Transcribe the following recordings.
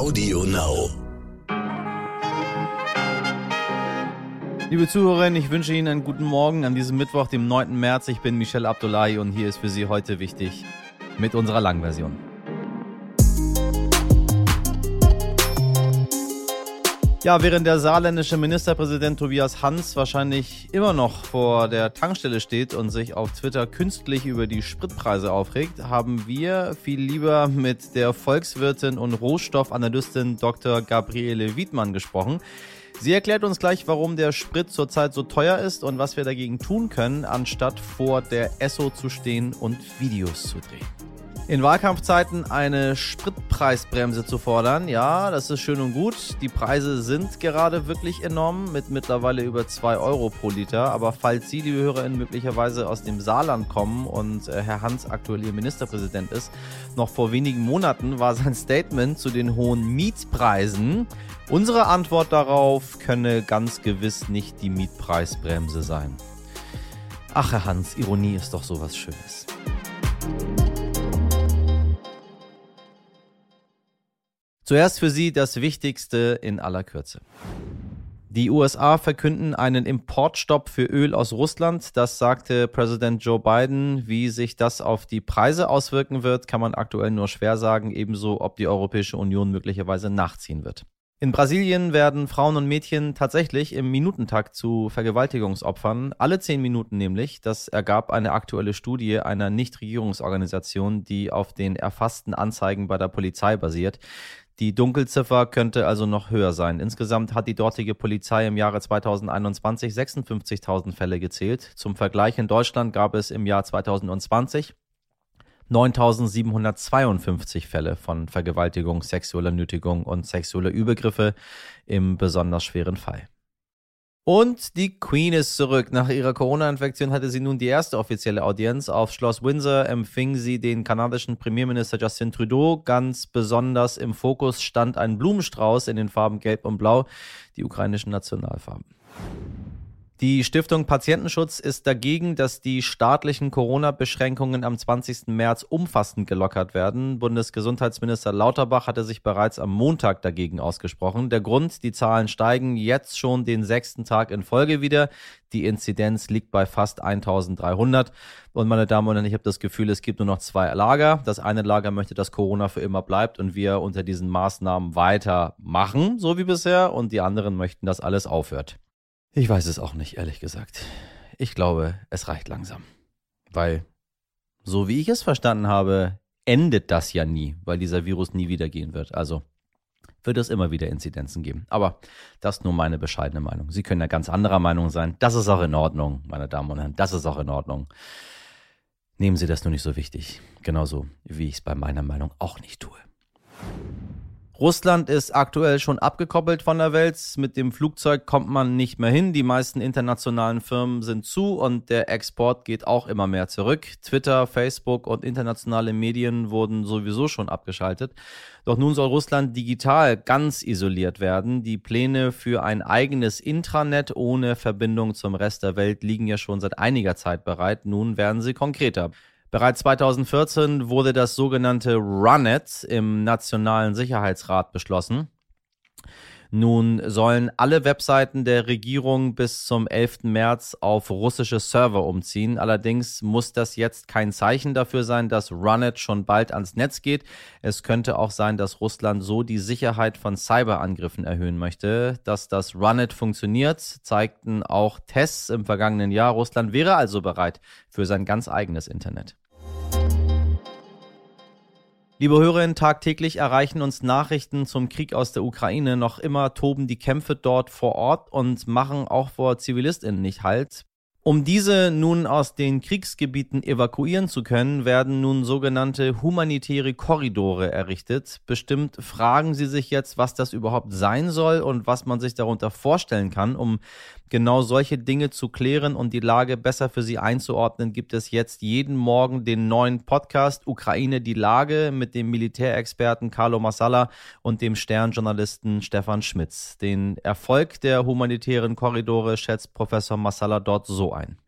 Audio Now. Liebe Zuhörerinnen, ich wünsche Ihnen einen guten Morgen an diesem Mittwoch, dem 9. März. Ich bin Michel Abdullahi und hier ist für Sie heute wichtig mit unserer Langversion. Ja, während der saarländische Ministerpräsident Tobias Hans wahrscheinlich immer noch vor der Tankstelle steht und sich auf Twitter künstlich über die Spritpreise aufregt, haben wir viel lieber mit der Volkswirtin und Rohstoffanalystin Dr. Gabriele Wiedmann gesprochen. Sie erklärt uns gleich, warum der Sprit zurzeit so teuer ist und was wir dagegen tun können, anstatt vor der Esso zu stehen und Videos zu drehen. In Wahlkampfzeiten eine Spritpreisbremse zu fordern, ja, das ist schön und gut. Die Preise sind gerade wirklich enorm mit mittlerweile über 2 Euro pro Liter. Aber falls Sie, liebe HörerInnen, möglicherweise aus dem Saarland kommen und äh, Herr Hans aktuell Ihr Ministerpräsident ist, noch vor wenigen Monaten war sein Statement zu den hohen Mietpreisen. Unsere Antwort darauf könne ganz gewiss nicht die Mietpreisbremse sein. Ach, Herr Hans, Ironie ist doch sowas Schönes. Zuerst für Sie das Wichtigste in aller Kürze. Die USA verkünden einen Importstopp für Öl aus Russland. Das sagte Präsident Joe Biden. Wie sich das auf die Preise auswirken wird, kann man aktuell nur schwer sagen, ebenso ob die Europäische Union möglicherweise nachziehen wird. In Brasilien werden Frauen und Mädchen tatsächlich im Minutentakt zu Vergewaltigungsopfern, alle zehn Minuten nämlich. Das ergab eine aktuelle Studie einer Nichtregierungsorganisation, die auf den erfassten Anzeigen bei der Polizei basiert. Die Dunkelziffer könnte also noch höher sein. Insgesamt hat die dortige Polizei im Jahre 2021 56.000 Fälle gezählt. Zum Vergleich in Deutschland gab es im Jahr 2020 9.752 Fälle von Vergewaltigung, sexueller Nötigung und sexueller Übergriffe im besonders schweren Fall. Und die Queen ist zurück. Nach ihrer Corona-Infektion hatte sie nun die erste offizielle Audienz. Auf Schloss Windsor empfing sie den kanadischen Premierminister Justin Trudeau. Ganz besonders im Fokus stand ein Blumenstrauß in den Farben Gelb und Blau, die ukrainischen Nationalfarben. Die Stiftung Patientenschutz ist dagegen, dass die staatlichen Corona-Beschränkungen am 20. März umfassend gelockert werden. Bundesgesundheitsminister Lauterbach hatte sich bereits am Montag dagegen ausgesprochen. Der Grund, die Zahlen steigen jetzt schon den sechsten Tag in Folge wieder. Die Inzidenz liegt bei fast 1300. Und meine Damen und Herren, ich habe das Gefühl, es gibt nur noch zwei Lager. Das eine Lager möchte, dass Corona für immer bleibt und wir unter diesen Maßnahmen weitermachen, so wie bisher. Und die anderen möchten, dass alles aufhört. Ich weiß es auch nicht, ehrlich gesagt. Ich glaube, es reicht langsam. Weil, so wie ich es verstanden habe, endet das ja nie, weil dieser Virus nie wieder gehen wird. Also wird es immer wieder Inzidenzen geben. Aber das ist nur meine bescheidene Meinung. Sie können ja ganz anderer Meinung sein. Das ist auch in Ordnung, meine Damen und Herren. Das ist auch in Ordnung. Nehmen Sie das nur nicht so wichtig. Genauso wie ich es bei meiner Meinung auch nicht tue. Russland ist aktuell schon abgekoppelt von der Welt. Mit dem Flugzeug kommt man nicht mehr hin. Die meisten internationalen Firmen sind zu und der Export geht auch immer mehr zurück. Twitter, Facebook und internationale Medien wurden sowieso schon abgeschaltet. Doch nun soll Russland digital ganz isoliert werden. Die Pläne für ein eigenes Intranet ohne Verbindung zum Rest der Welt liegen ja schon seit einiger Zeit bereit. Nun werden sie konkreter. Bereits 2014 wurde das sogenannte RUNET im Nationalen Sicherheitsrat beschlossen. Nun sollen alle Webseiten der Regierung bis zum 11. März auf russische Server umziehen. Allerdings muss das jetzt kein Zeichen dafür sein, dass Runet schon bald ans Netz geht. Es könnte auch sein, dass Russland so die Sicherheit von Cyberangriffen erhöhen möchte. Dass das Runet funktioniert, zeigten auch Tests im vergangenen Jahr. Russland wäre also bereit für sein ganz eigenes Internet. Liebe Hörerinnen, tagtäglich erreichen uns Nachrichten zum Krieg aus der Ukraine. Noch immer toben die Kämpfe dort vor Ort und machen auch vor ZivilistInnen nicht Halt. Um diese nun aus den Kriegsgebieten evakuieren zu können, werden nun sogenannte humanitäre Korridore errichtet. Bestimmt fragen Sie sich jetzt, was das überhaupt sein soll und was man sich darunter vorstellen kann, um genau solche Dinge zu klären und die Lage besser für Sie einzuordnen, gibt es jetzt jeden Morgen den neuen Podcast Ukraine die Lage mit dem Militärexperten Carlo Massala und dem Sternjournalisten Stefan Schmitz. Den Erfolg der humanitären Korridore schätzt Professor Massala dort so ein.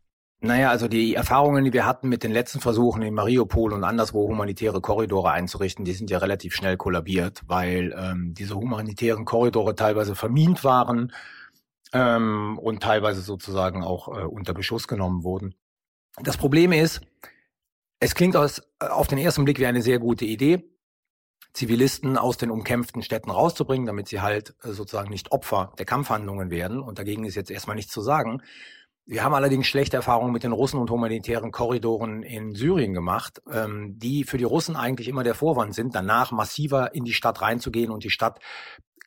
Naja, also die Erfahrungen, die wir hatten mit den letzten Versuchen in Mariupol und anderswo humanitäre Korridore einzurichten, die sind ja relativ schnell kollabiert, weil ähm, diese humanitären Korridore teilweise vermint waren ähm, und teilweise sozusagen auch äh, unter Beschuss genommen wurden. Das Problem ist, es klingt aus, auf den ersten Blick wie eine sehr gute Idee, Zivilisten aus den umkämpften Städten rauszubringen, damit sie halt äh, sozusagen nicht Opfer der Kampfhandlungen werden. Und dagegen ist jetzt erstmal nichts zu sagen. Wir haben allerdings schlechte Erfahrungen mit den Russen und humanitären Korridoren in Syrien gemacht, ähm, die für die Russen eigentlich immer der Vorwand sind, danach massiver in die Stadt reinzugehen und die Stadt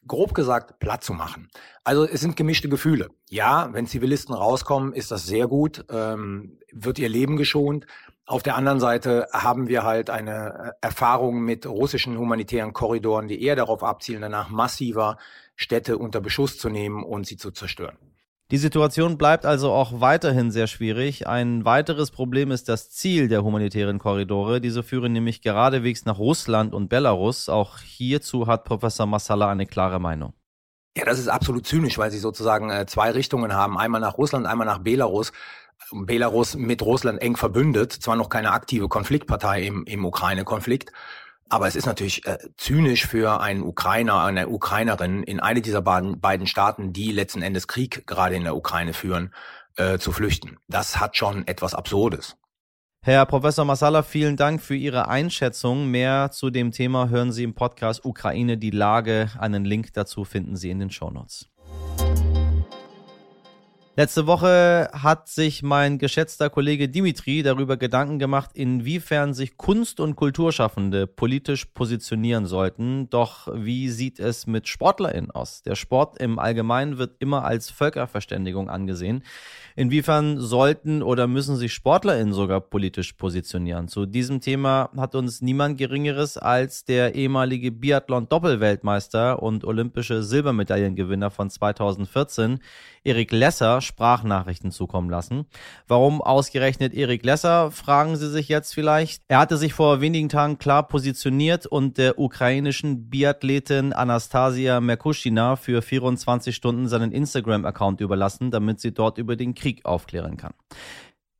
grob gesagt platt zu machen. Also es sind gemischte Gefühle. Ja, wenn Zivilisten rauskommen, ist das sehr gut, ähm, wird ihr Leben geschont. Auf der anderen Seite haben wir halt eine äh, Erfahrung mit russischen humanitären Korridoren, die eher darauf abzielen, danach massiver Städte unter Beschuss zu nehmen und sie zu zerstören. Die Situation bleibt also auch weiterhin sehr schwierig. Ein weiteres Problem ist das Ziel der humanitären Korridore. Diese führen nämlich geradewegs nach Russland und Belarus. Auch hierzu hat Professor Massala eine klare Meinung. Ja, das ist absolut zynisch, weil sie sozusagen äh, zwei Richtungen haben. Einmal nach Russland, einmal nach Belarus. Belarus mit Russland eng verbündet, zwar noch keine aktive Konfliktpartei im, im Ukraine-Konflikt, aber es ist natürlich äh, zynisch für einen Ukrainer, eine Ukrainerin in eine dieser beiden, beiden Staaten, die letzten Endes Krieg gerade in der Ukraine führen, äh, zu flüchten. Das hat schon etwas Absurdes. Herr Professor Masala, vielen Dank für Ihre Einschätzung. Mehr zu dem Thema hören Sie im Podcast Ukraine die Lage. Einen Link dazu finden Sie in den Shownotes. Letzte Woche hat sich mein geschätzter Kollege Dimitri darüber Gedanken gemacht, inwiefern sich Kunst- und Kulturschaffende politisch positionieren sollten. Doch wie sieht es mit SportlerInnen aus? Der Sport im Allgemeinen wird immer als Völkerverständigung angesehen. Inwiefern sollten oder müssen sich SportlerInnen sogar politisch positionieren? Zu diesem Thema hat uns niemand Geringeres als der ehemalige Biathlon-Doppelweltmeister und olympische Silbermedaillengewinner von 2014, Erik Lesser, Sprachnachrichten zukommen lassen. Warum ausgerechnet Erik Lesser, fragen Sie sich jetzt vielleicht. Er hatte sich vor wenigen Tagen klar positioniert und der ukrainischen Biathletin Anastasia Merkushina für 24 Stunden seinen Instagram-Account überlassen, damit sie dort über den Krieg aufklären kann.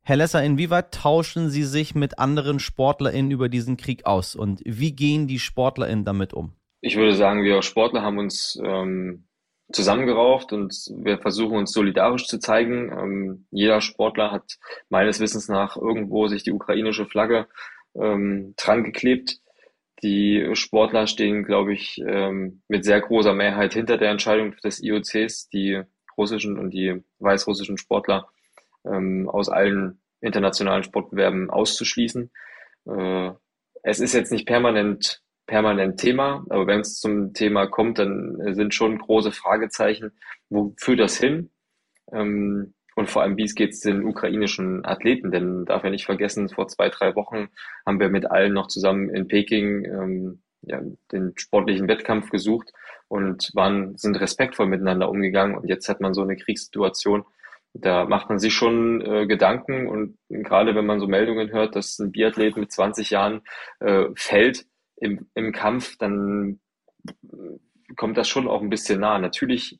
Herr Lesser, inwieweit tauschen Sie sich mit anderen SportlerInnen über diesen Krieg aus und wie gehen die SportlerInnen damit um? Ich würde sagen, wir Sportler haben uns ähm, zusammengerauft und wir versuchen uns solidarisch zu zeigen. Ähm, jeder Sportler hat meines Wissens nach irgendwo sich die ukrainische Flagge ähm, dran geklebt. Die Sportler stehen, glaube ich, ähm, mit sehr großer Mehrheit hinter der Entscheidung des IOCs, die russischen und die weißrussischen Sportler ähm, aus allen internationalen Sportbewerben auszuschließen. Äh, es ist jetzt nicht permanent permanent Thema. Aber wenn es zum Thema kommt, dann sind schon große Fragezeichen, wo führt das hin? Ähm, und vor allem, wie es geht den ukrainischen Athleten? Denn darf ja nicht vergessen, vor zwei, drei Wochen haben wir mit allen noch zusammen in Peking ähm, ja, den sportlichen Wettkampf gesucht und waren, sind respektvoll miteinander umgegangen. Und jetzt hat man so eine Kriegssituation. Da macht man sich schon äh, Gedanken und gerade wenn man so Meldungen hört, dass ein Biathlet mit 20 Jahren äh, fällt, im, im Kampf, dann kommt das schon auch ein bisschen nah. Natürlich,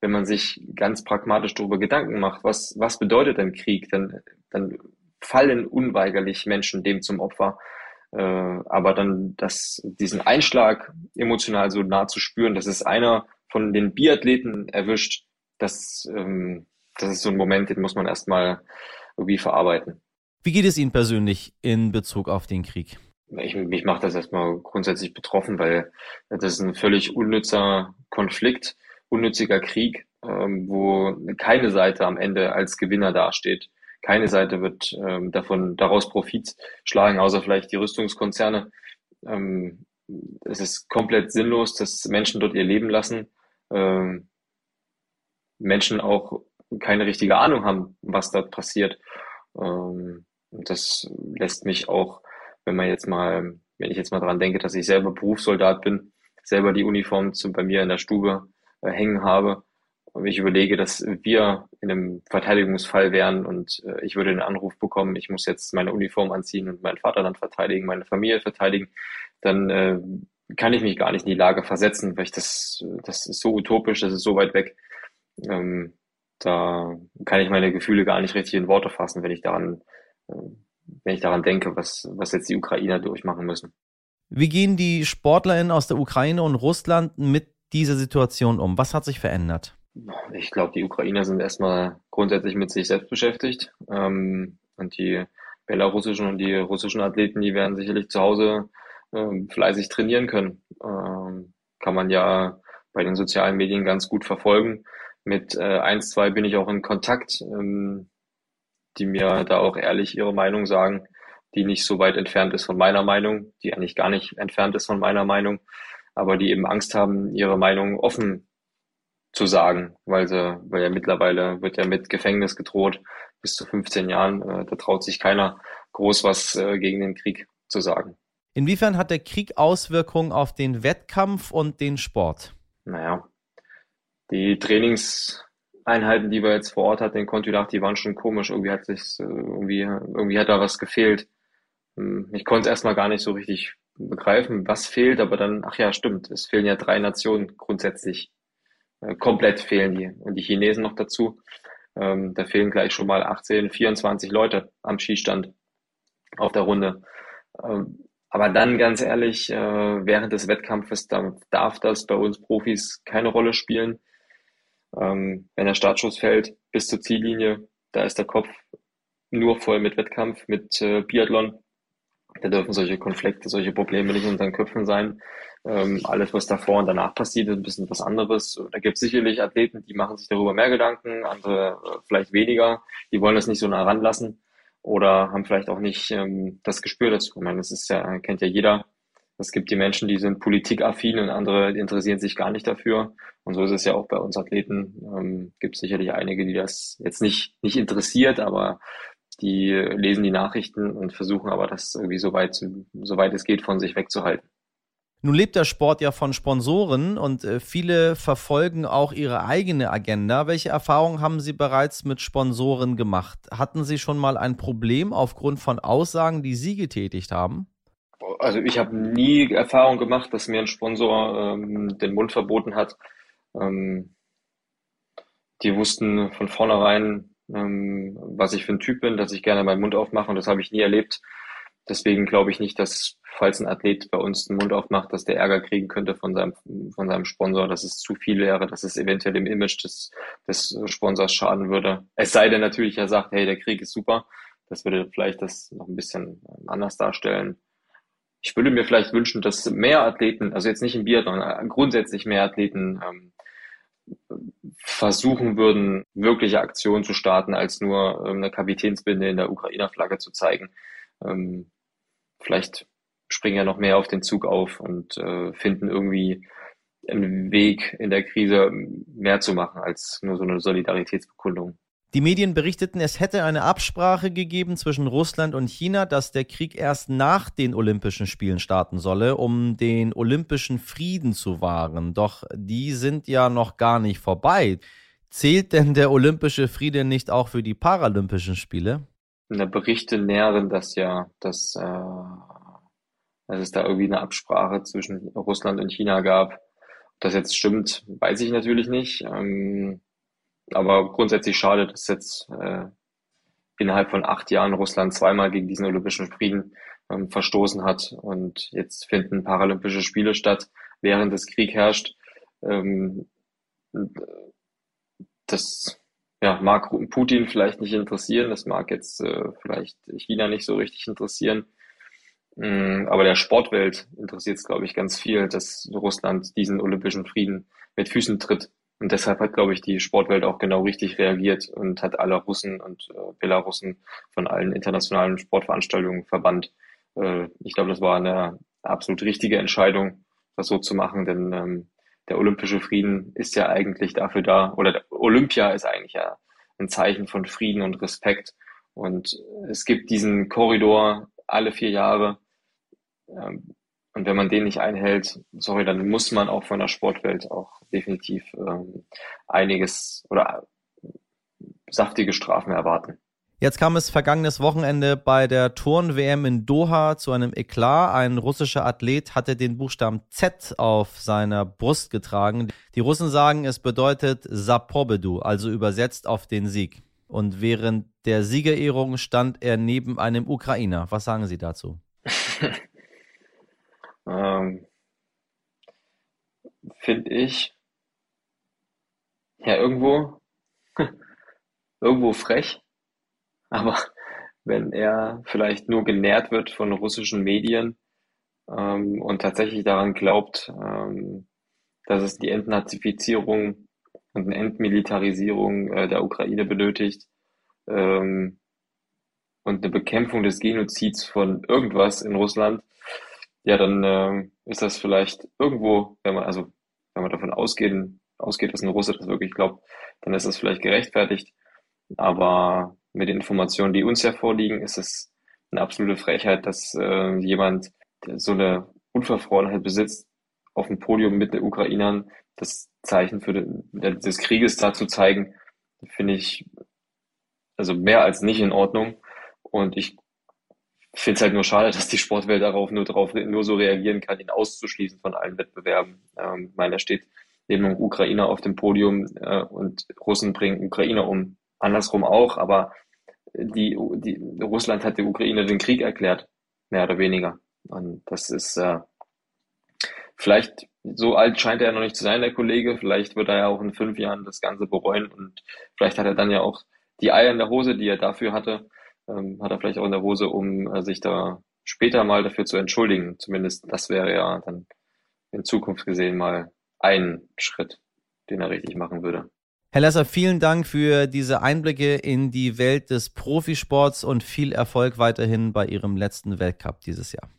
wenn man sich ganz pragmatisch darüber Gedanken macht, was, was bedeutet denn Krieg, dann, dann fallen unweigerlich Menschen dem zum Opfer. Äh, aber dann das, diesen Einschlag emotional so nah zu spüren, dass es einer von den Biathleten erwischt, das, ähm, das ist so ein Moment, den muss man erstmal irgendwie verarbeiten. Wie geht es Ihnen persönlich in Bezug auf den Krieg? Ich, mich macht das erstmal grundsätzlich betroffen, weil das ist ein völlig unnützer Konflikt, unnütziger Krieg, ähm, wo keine Seite am Ende als Gewinner dasteht. Keine Seite wird ähm, davon daraus Profit schlagen, außer vielleicht die Rüstungskonzerne. Ähm, es ist komplett sinnlos, dass Menschen dort ihr Leben lassen. Ähm, Menschen auch keine richtige Ahnung haben, was dort passiert. Ähm, das lässt mich auch wenn man jetzt mal, wenn ich jetzt mal dran denke, dass ich selber Berufssoldat bin, selber die Uniform zu, bei mir in der Stube äh, hängen habe und ich überlege, dass wir in einem Verteidigungsfall wären und äh, ich würde den Anruf bekommen, ich muss jetzt meine Uniform anziehen und mein Vaterland verteidigen, meine Familie verteidigen, dann äh, kann ich mich gar nicht in die Lage versetzen, weil ich das, das ist so utopisch, das ist so weit weg. Ähm, da kann ich meine Gefühle gar nicht richtig in Worte fassen, wenn ich daran, äh, wenn ich daran denke, was, was jetzt die Ukrainer durchmachen müssen. Wie gehen die SportlerInnen aus der Ukraine und Russland mit dieser Situation um? Was hat sich verändert? Ich glaube, die Ukrainer sind erstmal grundsätzlich mit sich selbst beschäftigt. Ähm, und die belarussischen und die russischen Athleten, die werden sicherlich zu Hause ähm, fleißig trainieren können. Ähm, kann man ja bei den sozialen Medien ganz gut verfolgen. Mit äh, eins, zwei bin ich auch in Kontakt, ähm, die mir da auch ehrlich ihre Meinung sagen die nicht so weit entfernt ist von meiner Meinung, die eigentlich gar nicht entfernt ist von meiner Meinung, aber die eben Angst haben, ihre Meinung offen zu sagen, weil sie, weil ja mittlerweile wird ja mit Gefängnis gedroht bis zu 15 Jahren. Äh, da traut sich keiner groß was äh, gegen den Krieg zu sagen. Inwiefern hat der Krieg Auswirkungen auf den Wettkampf und den Sport? Naja, die Trainingseinheiten, die wir jetzt vor Ort hatten in Kontiolach, die waren schon komisch. Irgendwie hat sich äh, irgendwie irgendwie hat da was gefehlt. Hm, ich konnte erstmal gar nicht so richtig begreifen, was fehlt, aber dann, ach ja, stimmt, es fehlen ja drei Nationen grundsätzlich. Äh, komplett fehlen die. Und die Chinesen noch dazu. Ähm, da fehlen gleich schon mal 18, 24 Leute am Skistand auf der Runde. Ähm, aber dann ganz ehrlich, äh, während des Wettkampfes da darf das bei uns Profis keine Rolle spielen. Ähm, wenn der Startschuss fällt bis zur Ziellinie, da ist der Kopf nur voll mit Wettkampf, mit äh, Biathlon. Da dürfen solche Konflikte, solche Probleme nicht in unseren Köpfen sein. Ähm, alles, was davor und danach passiert, ist ein bisschen was anderes. Da gibt es sicherlich Athleten, die machen sich darüber mehr Gedanken, andere äh, vielleicht weniger. Die wollen das nicht so nah ranlassen oder haben vielleicht auch nicht ähm, das Gespür dazu. Ich meine, das ist ja, kennt ja jeder. Es gibt die Menschen, die sind politikaffin und andere interessieren sich gar nicht dafür. Und so ist es ja auch bei uns Athleten. Ähm, gibt sicherlich einige, die das jetzt nicht, nicht interessiert, aber die lesen die Nachrichten und versuchen aber das irgendwie so weit, so weit es geht von sich wegzuhalten. Nun lebt der Sport ja von Sponsoren und äh, viele verfolgen auch ihre eigene Agenda. Welche Erfahrungen haben Sie bereits mit Sponsoren gemacht? Hatten Sie schon mal ein Problem aufgrund von Aussagen, die Sie getätigt haben? Also ich habe nie Erfahrung gemacht, dass mir ein Sponsor ähm, den Mund verboten hat. Ähm, die wussten von vornherein, ähm, was ich für ein Typ bin, dass ich gerne meinen Mund aufmache und das habe ich nie erlebt. Deswegen glaube ich nicht, dass falls ein Athlet bei uns den Mund aufmacht, dass der Ärger kriegen könnte von seinem, von seinem Sponsor, dass es zu viel wäre, dass es eventuell dem Image des, des Sponsors schaden würde. Es sei denn natürlich, er sagt, hey, der Krieg ist super. Das würde vielleicht das noch ein bisschen anders darstellen. Ich würde mir vielleicht wünschen, dass mehr Athleten, also jetzt nicht im Biathlon, grundsätzlich mehr Athleten ähm, versuchen würden, wirkliche Aktionen zu starten, als nur ähm, eine Kapitänsbinde in der Ukrainer Flagge zu zeigen. Ähm, vielleicht springen ja noch mehr auf den Zug auf und äh, finden irgendwie einen Weg in der Krise mehr zu machen als nur so eine Solidaritätsbekundung. Die Medien berichteten, es hätte eine Absprache gegeben zwischen Russland und China, dass der Krieg erst nach den Olympischen Spielen starten solle, um den olympischen Frieden zu wahren. Doch die sind ja noch gar nicht vorbei. Zählt denn der olympische Friede nicht auch für die Paralympischen Spiele? Na, Berichte nähren das ja, dass, äh, dass es da irgendwie eine Absprache zwischen Russland und China gab. Ob das jetzt stimmt, weiß ich natürlich nicht. Ähm, aber grundsätzlich schade, dass jetzt äh, innerhalb von acht Jahren Russland zweimal gegen diesen Olympischen Frieden ähm, verstoßen hat und jetzt finden Paralympische Spiele statt, während das Krieg herrscht. Ähm, das ja, mag Putin vielleicht nicht interessieren, das mag jetzt äh, vielleicht China nicht so richtig interessieren. Mm, aber der Sportwelt interessiert es, glaube ich, ganz viel, dass Russland diesen olympischen Frieden mit Füßen tritt. Und deshalb hat, glaube ich, die Sportwelt auch genau richtig reagiert und hat alle Russen und äh, Belarussen von allen internationalen Sportveranstaltungen verbannt. Äh, ich glaube, das war eine absolut richtige Entscheidung, das so zu machen, denn ähm, der olympische Frieden ist ja eigentlich dafür da, oder Olympia ist eigentlich ja ein Zeichen von Frieden und Respekt. Und es gibt diesen Korridor alle vier Jahre. Ähm, und wenn man den nicht einhält, sorry, dann muss man auch von der Sportwelt auch definitiv ähm, einiges oder saftige Strafen erwarten. Jetzt kam es vergangenes Wochenende bei der Turn-WM in Doha zu einem Eklat. Ein russischer Athlet hatte den Buchstaben Z auf seiner Brust getragen. Die Russen sagen, es bedeutet Sapobedu, also übersetzt auf den Sieg. Und während der Siegerehrung stand er neben einem Ukrainer. Was sagen Sie dazu? ähm, Finde ich ja irgendwo irgendwo frech aber wenn er vielleicht nur genährt wird von russischen Medien ähm, und tatsächlich daran glaubt, ähm, dass es die Entnazifizierung und eine Entmilitarisierung äh, der Ukraine benötigt ähm, und eine Bekämpfung des Genozids von irgendwas in Russland, ja, dann äh, ist das vielleicht irgendwo, wenn man also wenn man davon ausgehen, ausgeht, dass ein Russe das wirklich glaubt, dann ist das vielleicht gerechtfertigt. Aber mit den Informationen, die uns ja vorliegen, ist es eine absolute Frechheit, dass äh, jemand, der so eine Unverfrorenheit besitzt, auf dem Podium mit den Ukrainern das Zeichen für den, des Krieges da zu zeigen, finde ich also mehr als nicht in Ordnung. Und ich finde es halt nur schade, dass die Sportwelt darauf nur darauf nur so reagieren kann, ihn auszuschließen von allen Wettbewerben. Ähm, ich meine, er steht neben einem Ukrainer auf dem Podium äh, und Russen bringen Ukrainer um. Andersrum auch, aber die, die, Russland hat der Ukraine den Krieg erklärt, mehr oder weniger. Und das ist äh, vielleicht so alt scheint er noch nicht zu sein, der Kollege. Vielleicht wird er ja auch in fünf Jahren das Ganze bereuen und vielleicht hat er dann ja auch die Eier in der Hose, die er dafür hatte, ähm, hat er vielleicht auch in der Hose, um äh, sich da später mal dafür zu entschuldigen. Zumindest das wäre ja dann in Zukunft gesehen mal ein Schritt, den er richtig machen würde. Herr Lesser, vielen Dank für diese Einblicke in die Welt des Profisports und viel Erfolg weiterhin bei Ihrem letzten Weltcup dieses Jahr.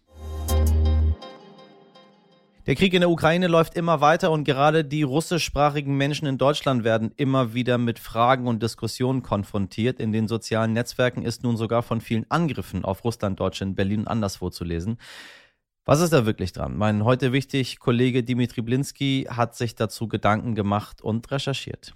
Der Krieg in der Ukraine läuft immer weiter und gerade die russischsprachigen Menschen in Deutschland werden immer wieder mit Fragen und Diskussionen konfrontiert. In den sozialen Netzwerken ist nun sogar von vielen Angriffen auf Russlanddeutsche in Berlin und anderswo zu lesen. Was ist da wirklich dran? Mein heute wichtig Kollege Dimitri Blinski hat sich dazu Gedanken gemacht und recherchiert.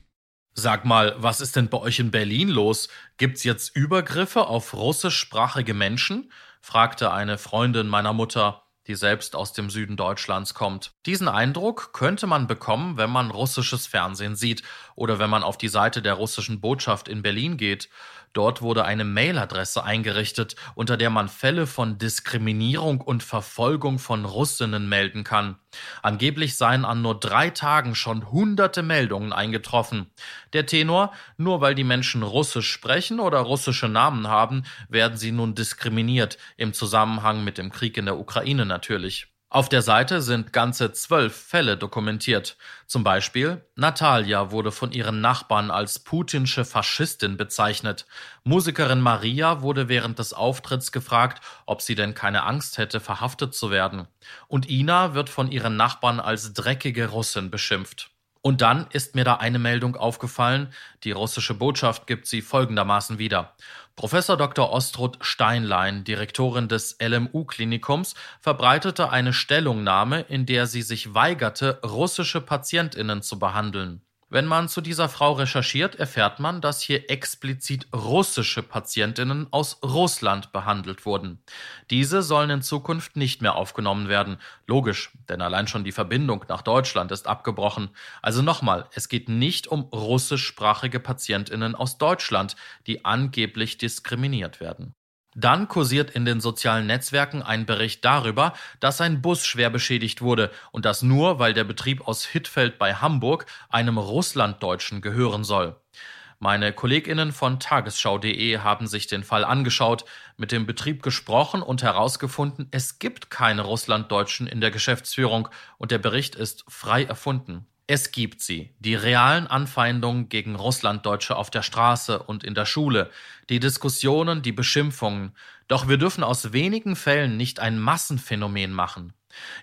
Sag mal, was ist denn bei euch in Berlin los? Gibt's jetzt Übergriffe auf russischsprachige Menschen? fragte eine Freundin meiner Mutter, die selbst aus dem Süden Deutschlands kommt. Diesen Eindruck könnte man bekommen, wenn man russisches Fernsehen sieht oder wenn man auf die Seite der russischen Botschaft in Berlin geht. Dort wurde eine Mailadresse eingerichtet, unter der man Fälle von Diskriminierung und Verfolgung von Russinnen melden kann. Angeblich seien an nur drei Tagen schon hunderte Meldungen eingetroffen. Der Tenor, nur weil die Menschen Russisch sprechen oder russische Namen haben, werden sie nun diskriminiert, im Zusammenhang mit dem Krieg in der Ukraine natürlich. Auf der Seite sind ganze zwölf Fälle dokumentiert. Zum Beispiel Natalia wurde von ihren Nachbarn als putinsche Faschistin bezeichnet. Musikerin Maria wurde während des Auftritts gefragt, ob sie denn keine Angst hätte, verhaftet zu werden. Und Ina wird von ihren Nachbarn als dreckige Russin beschimpft. Und dann ist mir da eine Meldung aufgefallen. Die russische Botschaft gibt sie folgendermaßen wieder. Professor Dr. Ostrud Steinlein, Direktorin des LMU-Klinikums, verbreitete eine Stellungnahme, in der sie sich weigerte, russische Patientinnen zu behandeln. Wenn man zu dieser Frau recherchiert, erfährt man, dass hier explizit russische Patientinnen aus Russland behandelt wurden. Diese sollen in Zukunft nicht mehr aufgenommen werden. Logisch, denn allein schon die Verbindung nach Deutschland ist abgebrochen. Also nochmal, es geht nicht um russischsprachige Patientinnen aus Deutschland, die angeblich diskriminiert werden. Dann kursiert in den sozialen Netzwerken ein Bericht darüber, dass ein Bus schwer beschädigt wurde und das nur, weil der Betrieb aus Hittfeld bei Hamburg einem Russlanddeutschen gehören soll. Meine Kolleginnen von tagesschau.de haben sich den Fall angeschaut, mit dem Betrieb gesprochen und herausgefunden, es gibt keine Russlanddeutschen in der Geschäftsführung und der Bericht ist frei erfunden. Es gibt sie, die realen Anfeindungen gegen Russlanddeutsche auf der Straße und in der Schule, die Diskussionen, die Beschimpfungen, doch wir dürfen aus wenigen Fällen nicht ein Massenphänomen machen.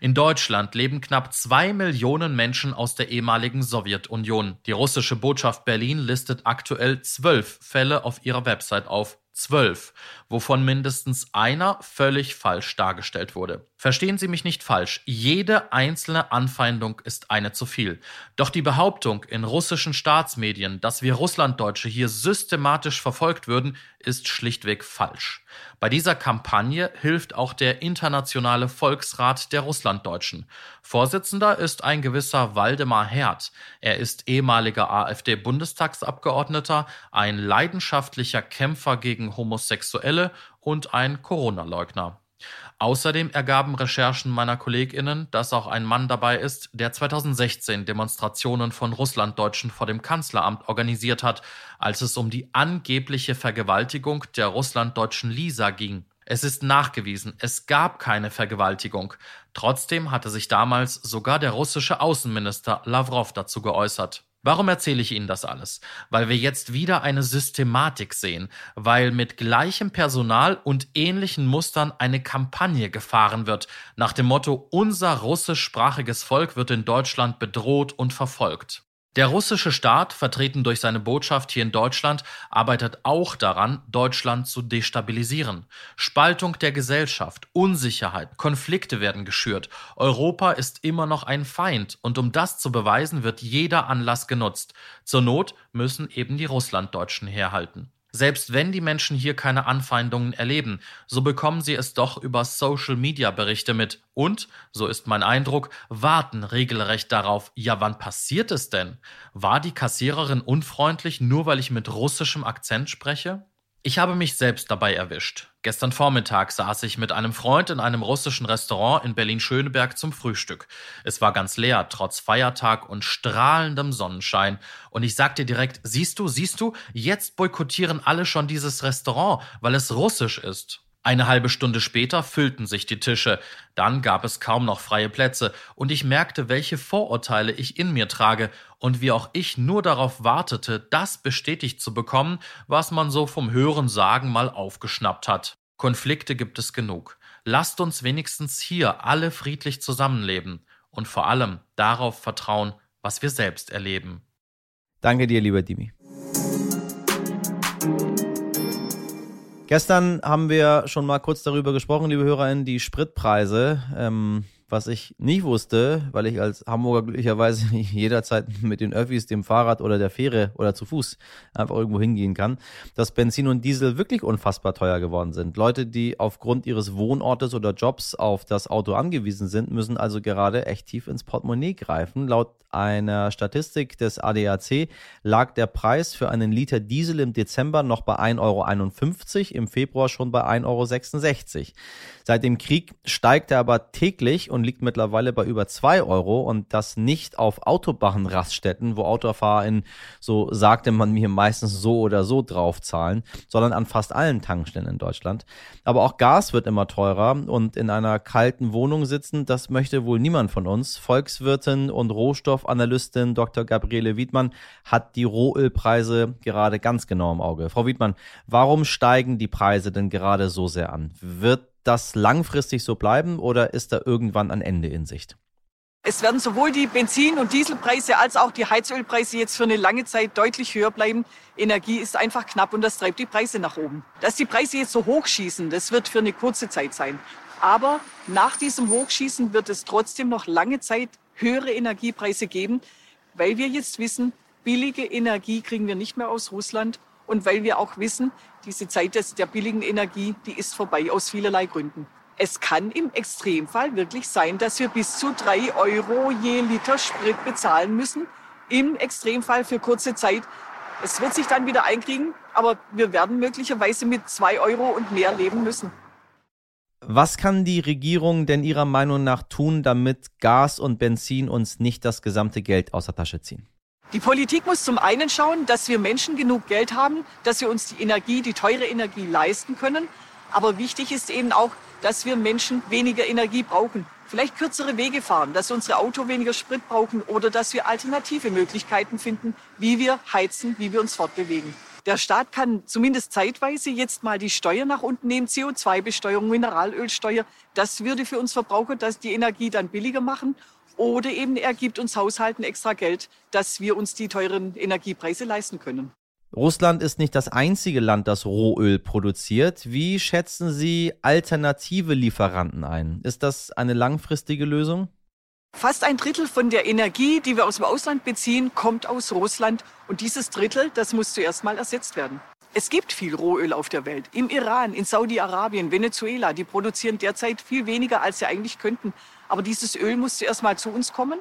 In Deutschland leben knapp zwei Millionen Menschen aus der ehemaligen Sowjetunion. Die russische Botschaft Berlin listet aktuell zwölf Fälle auf ihrer Website auf. Zwölf, wovon mindestens einer völlig falsch dargestellt wurde. Verstehen Sie mich nicht falsch, jede einzelne Anfeindung ist eine zu viel. Doch die Behauptung in russischen Staatsmedien, dass wir Russlanddeutsche hier systematisch verfolgt würden, ist schlichtweg falsch. Bei dieser Kampagne hilft auch der Internationale Volksrat der Russlanddeutschen. Vorsitzender ist ein gewisser Waldemar Herd. Er ist ehemaliger AfD-Bundestagsabgeordneter, ein leidenschaftlicher Kämpfer gegen Homosexuelle und ein Corona-Leugner. Außerdem ergaben Recherchen meiner KollegInnen, dass auch ein Mann dabei ist, der 2016 Demonstrationen von Russlanddeutschen vor dem Kanzleramt organisiert hat, als es um die angebliche Vergewaltigung der Russlanddeutschen Lisa ging. Es ist nachgewiesen, es gab keine Vergewaltigung. Trotzdem hatte sich damals sogar der russische Außenminister Lavrov dazu geäußert. Warum erzähle ich Ihnen das alles? Weil wir jetzt wieder eine Systematik sehen, weil mit gleichem Personal und ähnlichen Mustern eine Kampagne gefahren wird, nach dem Motto unser russischsprachiges Volk wird in Deutschland bedroht und verfolgt. Der russische Staat, vertreten durch seine Botschaft hier in Deutschland, arbeitet auch daran, Deutschland zu destabilisieren. Spaltung der Gesellschaft, Unsicherheit, Konflikte werden geschürt. Europa ist immer noch ein Feind und um das zu beweisen, wird jeder Anlass genutzt. Zur Not müssen eben die Russlanddeutschen herhalten. Selbst wenn die Menschen hier keine Anfeindungen erleben, so bekommen sie es doch über Social-Media-Berichte mit und, so ist mein Eindruck, warten regelrecht darauf, ja wann passiert es denn? War die Kassiererin unfreundlich, nur weil ich mit russischem Akzent spreche? Ich habe mich selbst dabei erwischt. Gestern Vormittag saß ich mit einem Freund in einem russischen Restaurant in Berlin-Schöneberg zum Frühstück. Es war ganz leer, trotz Feiertag und strahlendem Sonnenschein. Und ich sagte direkt, siehst du, siehst du, jetzt boykottieren alle schon dieses Restaurant, weil es russisch ist. Eine halbe Stunde später füllten sich die Tische, dann gab es kaum noch freie Plätze, und ich merkte, welche Vorurteile ich in mir trage und wie auch ich nur darauf wartete, das bestätigt zu bekommen, was man so vom Hören sagen mal aufgeschnappt hat. Konflikte gibt es genug. Lasst uns wenigstens hier alle friedlich zusammenleben und vor allem darauf vertrauen, was wir selbst erleben. Danke dir, lieber Dimi. Gestern haben wir schon mal kurz darüber gesprochen, liebe HörerInnen, die Spritpreise. Ähm, was ich nicht wusste, weil ich als Hamburger glücklicherweise jederzeit mit den Öffis, dem Fahrrad oder der Fähre oder zu Fuß einfach irgendwo hingehen kann, dass Benzin und Diesel wirklich unfassbar teuer geworden sind. Leute, die aufgrund ihres Wohnortes oder Jobs auf das Auto angewiesen sind, müssen also gerade echt tief ins Portemonnaie greifen. Laut einer Statistik des ADAC lag der Preis für einen Liter Diesel im Dezember noch bei 1,51 Euro, im Februar schon bei 1,66 Euro. Seit dem Krieg steigt er aber täglich und liegt mittlerweile bei über zwei Euro und das nicht auf Autobahnraststätten, wo AutofahrerInnen, so sagte man mir meistens so oder so draufzahlen, sondern an fast allen Tankstellen in Deutschland. Aber auch Gas wird immer teurer und in einer kalten Wohnung sitzen, das möchte wohl niemand von uns. Volkswirtin und Rohstoffanalystin Dr. Gabriele Wiedmann hat die Rohölpreise gerade ganz genau im Auge. Frau Wiedmann, warum steigen die Preise denn gerade so sehr an? Wird das langfristig so bleiben oder ist da irgendwann ein Ende in Sicht? Es werden sowohl die Benzin- und Dieselpreise als auch die Heizölpreise jetzt für eine lange Zeit deutlich höher bleiben. Energie ist einfach knapp und das treibt die Preise nach oben. Dass die Preise jetzt so hochschießen, das wird für eine kurze Zeit sein. Aber nach diesem Hochschießen wird es trotzdem noch lange Zeit höhere Energiepreise geben, weil wir jetzt wissen, billige Energie kriegen wir nicht mehr aus Russland und weil wir auch wissen, diese Zeit des, der billigen Energie, die ist vorbei aus vielerlei Gründen. Es kann im Extremfall wirklich sein, dass wir bis zu drei Euro je Liter Sprit bezahlen müssen. Im Extremfall für kurze Zeit. Es wird sich dann wieder einkriegen, aber wir werden möglicherweise mit zwei Euro und mehr leben müssen. Was kann die Regierung denn Ihrer Meinung nach tun, damit Gas und Benzin uns nicht das gesamte Geld aus der Tasche ziehen? Die Politik muss zum einen schauen, dass wir Menschen genug Geld haben, dass wir uns die Energie, die teure Energie leisten können. Aber wichtig ist eben auch, dass wir Menschen weniger Energie brauchen. Vielleicht kürzere Wege fahren, dass unsere Auto weniger Sprit brauchen oder dass wir alternative Möglichkeiten finden, wie wir heizen, wie wir uns fortbewegen. Der Staat kann zumindest zeitweise jetzt mal die Steuer nach unten nehmen, CO2-Besteuerung, Mineralölsteuer. Das würde für uns Verbraucher das die Energie dann billiger machen. Oder eben er gibt uns Haushalten extra Geld, dass wir uns die teuren Energiepreise leisten können. Russland ist nicht das einzige Land, das Rohöl produziert. Wie schätzen Sie alternative Lieferanten ein? Ist das eine langfristige Lösung? Fast ein Drittel von der Energie, die wir aus dem Ausland beziehen, kommt aus Russland. Und dieses Drittel, das muss zuerst mal ersetzt werden. Es gibt viel Rohöl auf der Welt. Im Iran, in Saudi-Arabien, Venezuela. Die produzieren derzeit viel weniger, als sie eigentlich könnten. Aber dieses Öl muss zuerst mal zu uns kommen.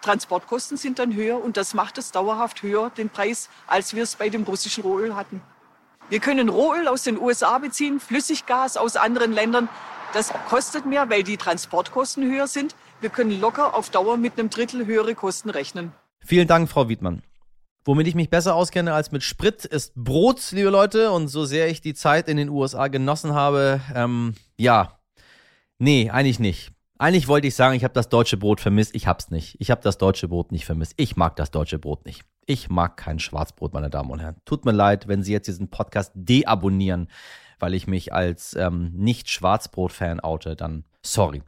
Transportkosten sind dann höher und das macht es dauerhaft höher, den Preis, als wir es bei dem russischen Rohöl hatten. Wir können Rohöl aus den USA beziehen, Flüssiggas aus anderen Ländern. Das kostet mehr, weil die Transportkosten höher sind. Wir können locker auf Dauer mit einem Drittel höhere Kosten rechnen. Vielen Dank, Frau Wiedmann. Womit ich mich besser auskenne als mit Sprit, ist Brot, liebe Leute. Und so sehr ich die Zeit in den USA genossen habe, ähm, ja, nee, eigentlich nicht. Eigentlich wollte ich sagen, ich habe das deutsche Brot vermisst. Ich hab's nicht. Ich habe das deutsche Brot nicht vermisst. Ich mag das deutsche Brot nicht. Ich mag kein Schwarzbrot, meine Damen und Herren. Tut mir leid, wenn Sie jetzt diesen Podcast deabonnieren, weil ich mich als ähm, Nicht-Schwarzbrot-Fan oute, dann sorry.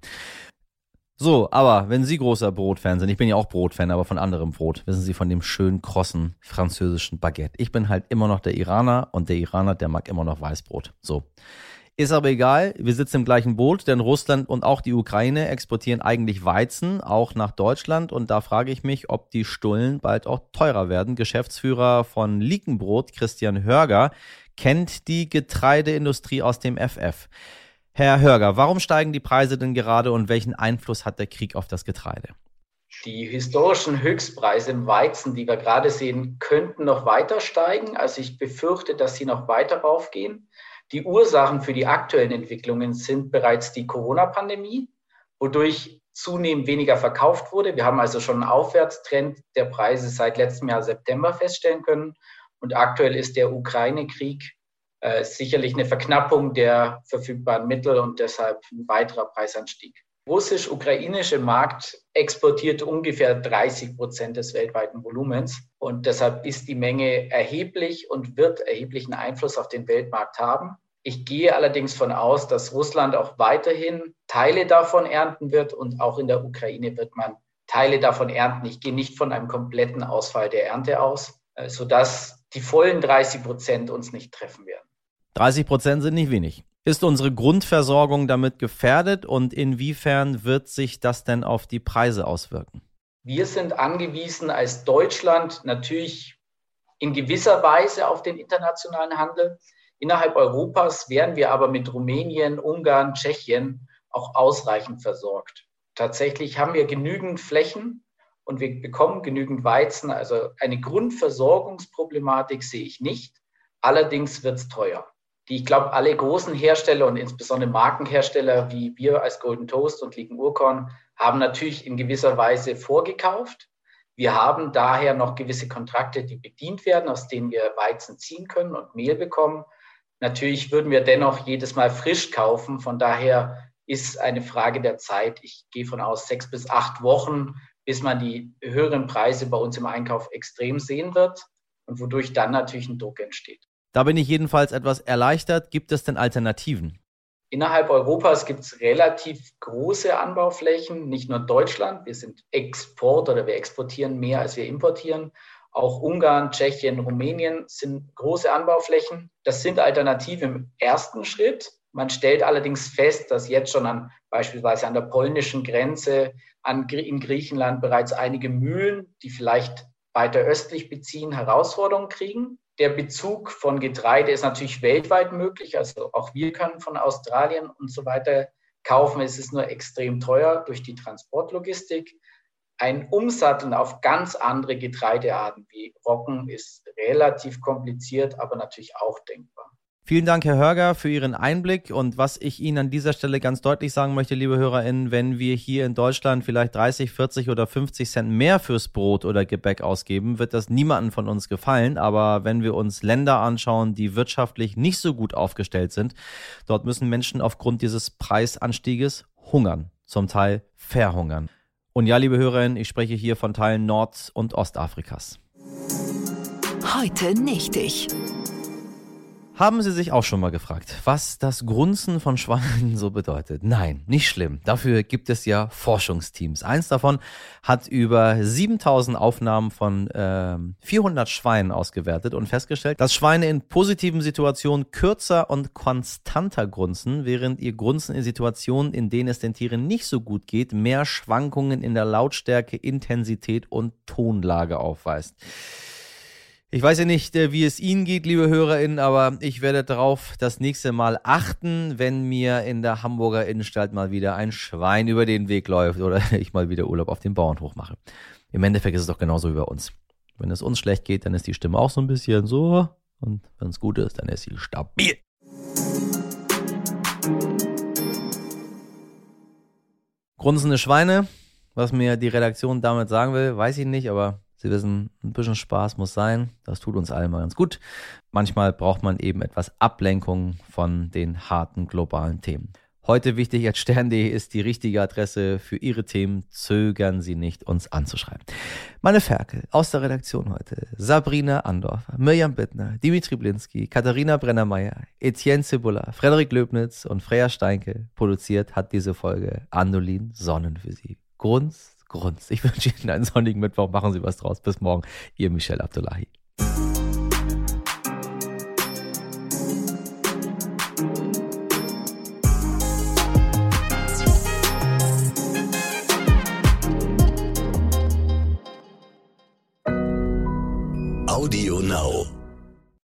So, aber wenn Sie großer Brotfan sind, ich bin ja auch Brotfan, aber von anderem Brot, wissen Sie von dem schönen, krossen französischen Baguette. Ich bin halt immer noch der Iraner und der Iraner, der mag immer noch Weißbrot. So. Ist aber egal, wir sitzen im gleichen Boot, denn Russland und auch die Ukraine exportieren eigentlich Weizen, auch nach Deutschland. Und da frage ich mich, ob die Stullen bald auch teurer werden. Geschäftsführer von Liekenbrot, Christian Hörger, kennt die Getreideindustrie aus dem FF. Herr Hörger, warum steigen die Preise denn gerade und welchen Einfluss hat der Krieg auf das Getreide? Die historischen Höchstpreise im Weizen, die wir gerade sehen, könnten noch weiter steigen. Also ich befürchte, dass sie noch weiter raufgehen. Die Ursachen für die aktuellen Entwicklungen sind bereits die Corona-Pandemie, wodurch zunehmend weniger verkauft wurde. Wir haben also schon einen Aufwärtstrend der Preise seit letztem Jahr September feststellen können. Und aktuell ist der Ukraine-Krieg äh, sicherlich eine Verknappung der verfügbaren Mittel und deshalb ein weiterer Preisanstieg. Russisch-ukrainische Markt exportiert ungefähr 30 Prozent des weltweiten Volumens und deshalb ist die Menge erheblich und wird erheblichen Einfluss auf den Weltmarkt haben. Ich gehe allerdings von aus, dass Russland auch weiterhin Teile davon ernten wird und auch in der Ukraine wird man Teile davon ernten. Ich gehe nicht von einem kompletten Ausfall der Ernte aus, äh, sodass die vollen 30 Prozent uns nicht treffen werden. 30 Prozent sind nicht wenig. Ist unsere Grundversorgung damit gefährdet und inwiefern wird sich das denn auf die Preise auswirken? Wir sind angewiesen als Deutschland natürlich in gewisser Weise auf den internationalen Handel. Innerhalb Europas wären wir aber mit Rumänien, Ungarn, Tschechien auch ausreichend versorgt. Tatsächlich haben wir genügend Flächen und wir bekommen genügend Weizen. Also eine Grundversorgungsproblematik sehe ich nicht. Allerdings wird es teuer. Die, ich glaube, alle großen Hersteller und insbesondere Markenhersteller wie wir als Golden Toast und Liegen Urkorn haben natürlich in gewisser Weise vorgekauft. Wir haben daher noch gewisse Kontrakte, die bedient werden, aus denen wir Weizen ziehen können und Mehl bekommen. Natürlich würden wir dennoch jedes Mal frisch kaufen. Von daher ist eine Frage der Zeit. Ich gehe von aus sechs bis acht Wochen, bis man die höheren Preise bei uns im Einkauf extrem sehen wird und wodurch dann natürlich ein Druck entsteht. Da bin ich jedenfalls etwas erleichtert. Gibt es denn Alternativen? Innerhalb Europas gibt es relativ große Anbauflächen, nicht nur Deutschland. Wir sind Export oder wir exportieren mehr, als wir importieren. Auch Ungarn, Tschechien, Rumänien sind große Anbauflächen. Das sind Alternativen im ersten Schritt. Man stellt allerdings fest, dass jetzt schon an beispielsweise an der polnischen Grenze an, in Griechenland bereits einige Mühlen, die vielleicht weiter östlich beziehen, Herausforderungen kriegen. Der Bezug von Getreide ist natürlich weltweit möglich. Also auch wir können von Australien und so weiter kaufen. Es ist nur extrem teuer durch die Transportlogistik. Ein Umsatteln auf ganz andere Getreidearten wie Roggen ist relativ kompliziert, aber natürlich auch denkbar. Vielen Dank, Herr Hörger, für Ihren Einblick. Und was ich Ihnen an dieser Stelle ganz deutlich sagen möchte, liebe HörerInnen, wenn wir hier in Deutschland vielleicht 30, 40 oder 50 Cent mehr fürs Brot oder Gebäck ausgeben, wird das niemandem von uns gefallen. Aber wenn wir uns Länder anschauen, die wirtschaftlich nicht so gut aufgestellt sind, dort müssen Menschen aufgrund dieses Preisanstieges hungern, zum Teil verhungern. Und ja, liebe Hörerinnen, ich spreche hier von Teilen Nord- und Ostafrikas. Heute nicht ich. Haben Sie sich auch schon mal gefragt, was das Grunzen von Schweinen so bedeutet? Nein, nicht schlimm. Dafür gibt es ja Forschungsteams. Eins davon hat über 7000 Aufnahmen von äh, 400 Schweinen ausgewertet und festgestellt, dass Schweine in positiven Situationen kürzer und konstanter grunzen, während ihr Grunzen in Situationen, in denen es den Tieren nicht so gut geht, mehr Schwankungen in der Lautstärke, Intensität und Tonlage aufweist. Ich weiß ja nicht, äh, wie es Ihnen geht, liebe HörerInnen, aber ich werde darauf das nächste Mal achten, wenn mir in der Hamburger Innenstadt mal wieder ein Schwein über den Weg läuft oder ich mal wieder Urlaub auf dem Bauernhof mache. Im Endeffekt ist es doch genauso wie bei uns. Wenn es uns schlecht geht, dann ist die Stimme auch so ein bisschen so und wenn es gut ist, dann ist sie stabil. Grunzende Schweine, was mir die Redaktion damit sagen will, weiß ich nicht, aber Sie wissen, ein bisschen Spaß muss sein. Das tut uns allen mal ganz gut. Manchmal braucht man eben etwas Ablenkung von den harten globalen Themen. Heute wichtig als Stern.de ist die richtige Adresse für Ihre Themen. Zögern Sie nicht, uns anzuschreiben. Meine Ferkel aus der Redaktion heute. Sabrina Andorfer, Mirjam Bittner, Dimitri Blinski, Katharina Brennermeier, Etienne Cibula, Frederik Löbnitz und Freya Steinke. Produziert hat diese Folge Andolin Sonnen für Sie. Grunz, Grunz. Ich wünsche Ihnen einen sonnigen Mittwoch. Machen Sie was draus. Bis morgen. Ihr Michel Abdullahi.